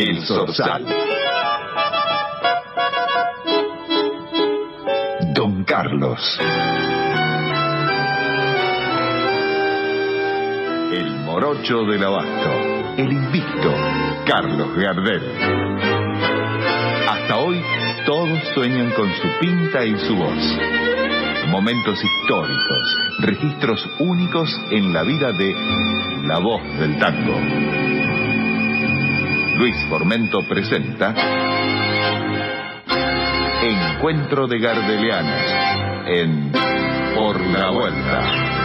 El Sorsal. Don Carlos. El morocho del abasto. El invicto. Carlos Gardel. Hasta hoy todos sueñan con su pinta y su voz. Momentos históricos, registros únicos en la vida de la voz del tango. Luis Formento presenta Encuentro de Gardelianos en Por la Vuelta.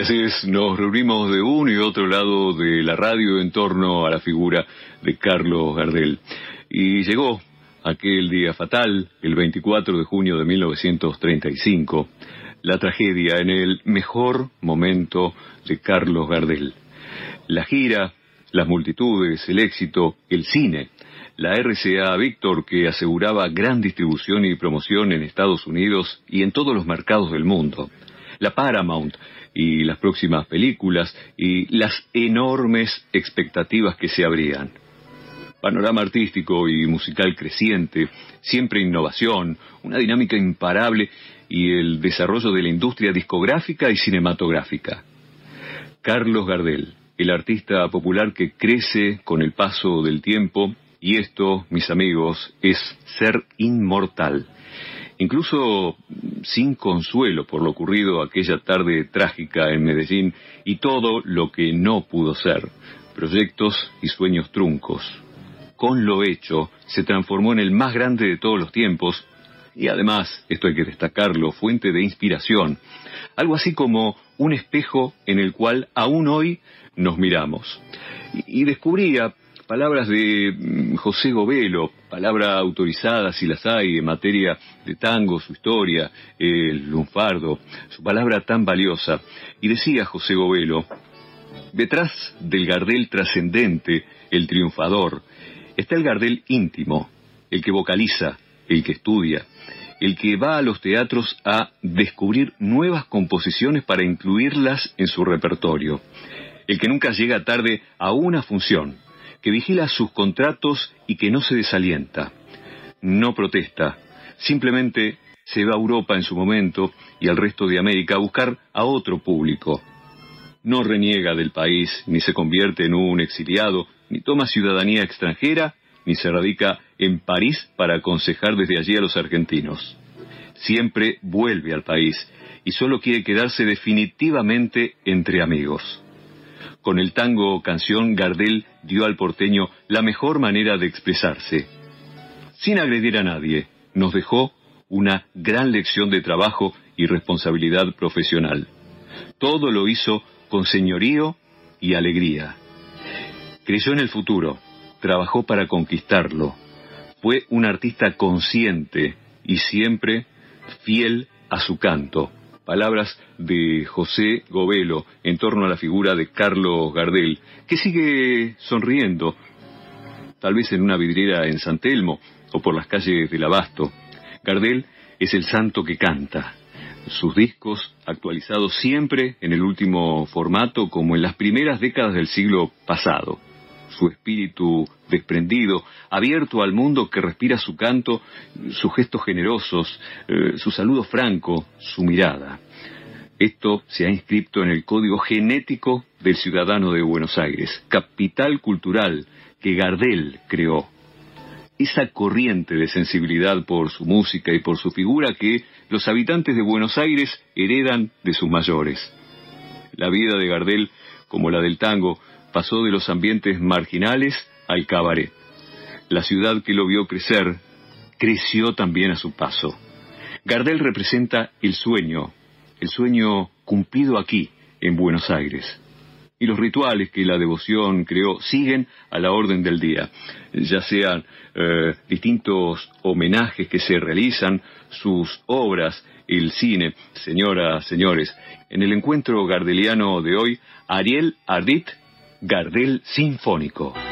Y así nos reunimos de uno y otro lado de la radio en torno a la figura de Carlos Gardel. Y llegó aquel día fatal, el 24 de junio de 1935, la tragedia en el mejor momento de Carlos Gardel. La gira, las multitudes, el éxito, el cine, la RCA Víctor que aseguraba gran distribución y promoción en Estados Unidos y en todos los mercados del mundo, la Paramount y las próximas películas y las enormes expectativas que se abrían. Panorama artístico y musical creciente, siempre innovación, una dinámica imparable y el desarrollo de la industria discográfica y cinematográfica. Carlos Gardel, el artista popular que crece con el paso del tiempo, y esto, mis amigos, es ser inmortal incluso sin consuelo por lo ocurrido aquella tarde trágica en Medellín y todo lo que no pudo ser, proyectos y sueños truncos. Con lo hecho, se transformó en el más grande de todos los tiempos y además, esto hay que destacarlo, fuente de inspiración, algo así como un espejo en el cual aún hoy nos miramos. Y, descubría palabras de mm, José Govelo, palabra autorizada si las hay en materia de tango, su historia, el lunfardo, su palabra tan valiosa. Y decía José Govelo, detrás del Gardel trascendente, el triunfador, está el Gardel íntimo, el que vocaliza, el que estudia, el que va a los teatros a descubrir nuevas composiciones para incluirlas en su repertorio, el que nunca llega tarde a una función, que vigila sus contratos y que no se desalienta. No protesta, simplemente se va a Europa en su momento y al resto de América a buscar a otro público. No reniega del país, ni se convierte en un exiliado, ni toma ciudadanía extranjera, ni se radica en París para aconsejar desde allí a los argentinos. Siempre vuelve al país y solo quiere quedarse definitivamente entre amigos. Con el tango canción Gardel dio al porteño la mejor manera de expresarse. Sin agredir a nadie, nos dejó una gran lección de trabajo y responsabilidad profesional. Todo lo hizo con señorío y alegría. Creyó en el futuro, trabajó para conquistarlo. Fue un artista consciente y siempre fiel a su canto palabras de José Govelo en torno a la figura de Carlos Gardel, que sigue sonriendo, tal vez en una vidriera en San Telmo o por las calles del Abasto. Gardel es el santo que canta. Sus discos, actualizados siempre en el último formato como en las primeras décadas del siglo pasado. Su espíritu desprendido, abierto al mundo que respira su canto, sus gestos generosos, eh, su saludo franco, su mirada. Esto se ha inscrito en el código genético del ciudadano de Buenos Aires, capital cultural que Gardel creó. Esa corriente de sensibilidad por su música y por su figura que los habitantes de Buenos Aires heredan de sus mayores. La vida de Gardel, como la del tango, pasó de los ambientes marginales al cabaret. La ciudad que lo vio crecer creció también a su paso. Gardel representa el sueño, el sueño cumplido aquí, en Buenos Aires. y los rituales que la devoción creó siguen a la orden del día, ya sean eh, distintos homenajes que se realizan, sus obras, el cine, señoras, señores. En el encuentro gardeliano de hoy, Ariel Ardit, Gardel Sinfónico.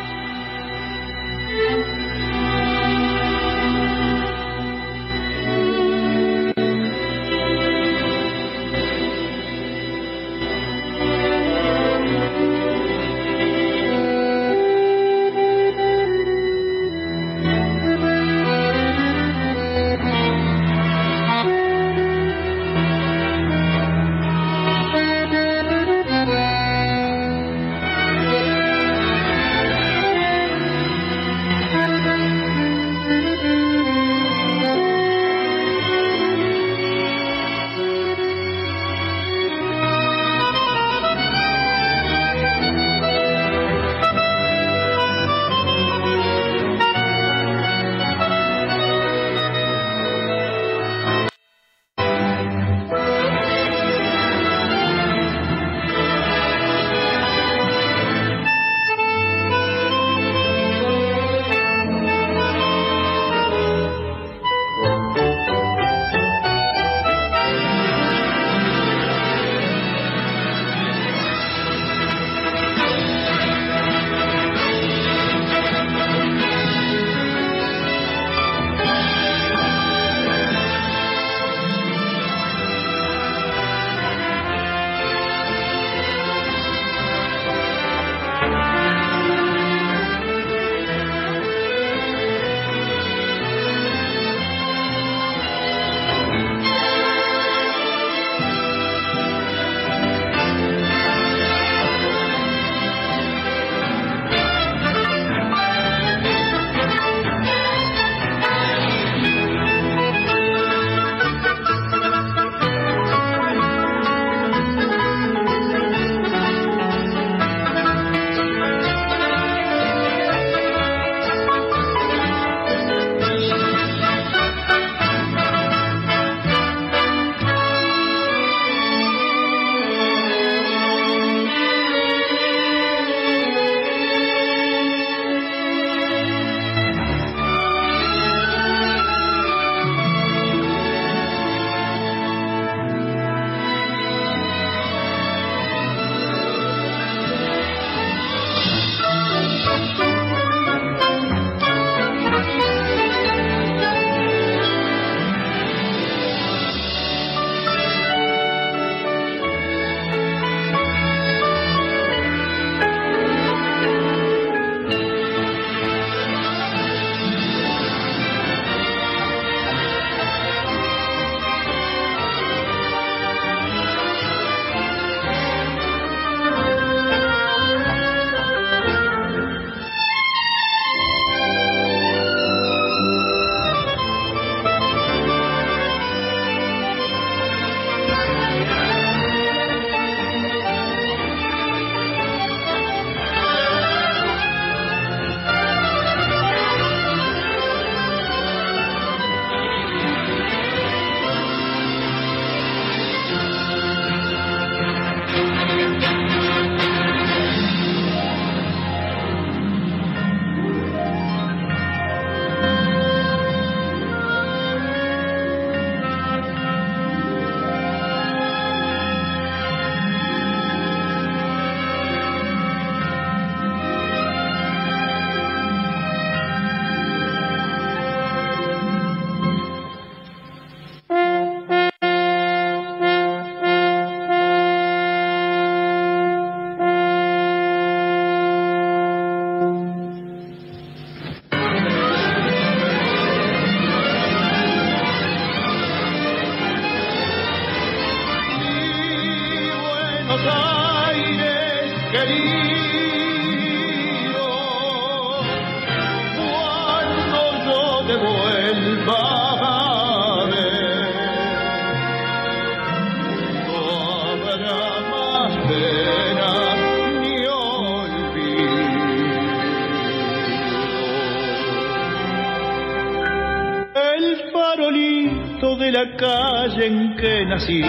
Calle en que nací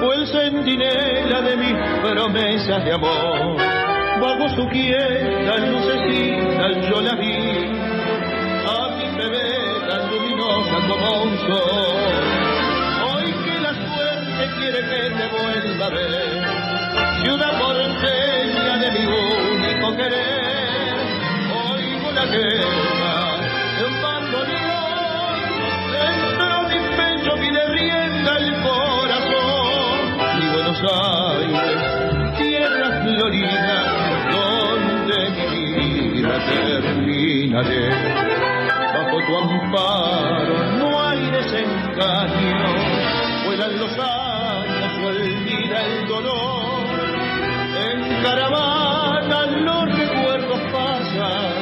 fue el centinela de mis promesas de amor. Bajo su quieta lucecita yo la vi, a mi bebé tan luminosa como un sol. Hoy que la suerte quiere que te vuelva a ver, ciudad porteña de mi único querer, oigo la guerra tierra florida, donde mi vida terminaré. Bajo tu amparo no hay desengaño, vuelan los años, olvida el dolor. En caravana los recuerdos pasan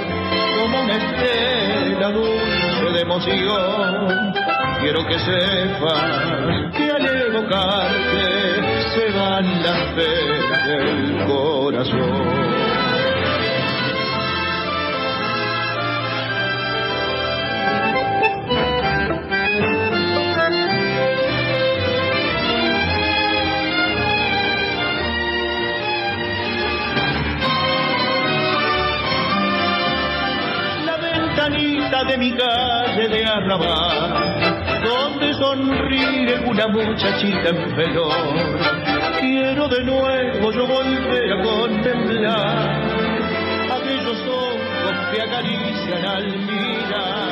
como una estela dulce de emoción. Quiero que sepas que al evocarte se van las penas del corazón. la ventanita de mi calle de arrabal, donde sonríe una muchachita en velor. Quiero de nuevo yo volver a contemplar. Aquellos ojos que acarician al mirar.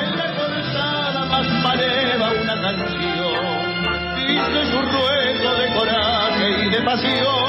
En la calzada más maleva una canción, dice su ruego de coraje y de pasión,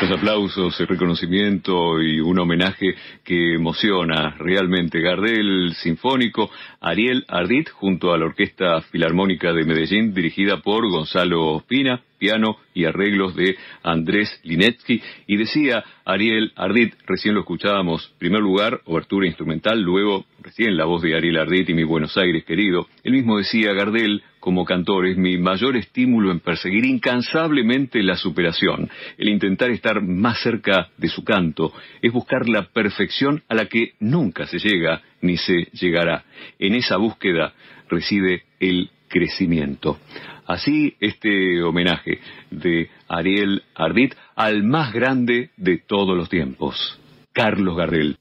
Los aplausos, el reconocimiento y un homenaje que emociona realmente. Gardel Sinfónico, Ariel Ardit, junto a la Orquesta Filarmónica de Medellín, dirigida por Gonzalo Ospina, piano y arreglos de Andrés Linetsky. Y decía Ariel Ardit, recién lo escuchábamos, primer lugar, obertura instrumental, luego recién la voz de Ariel Ardit y mi Buenos Aires querido. Él mismo decía, Gardel, como cantor, es mi mayor estímulo en perseguir incansablemente la superación, el intentar estar más cerca de su canto, es buscar la perfección a la que nunca se llega ni se llegará. En esa búsqueda reside el crecimiento. Así este homenaje de Ariel Ardit al más grande de todos los tiempos, Carlos Gardel.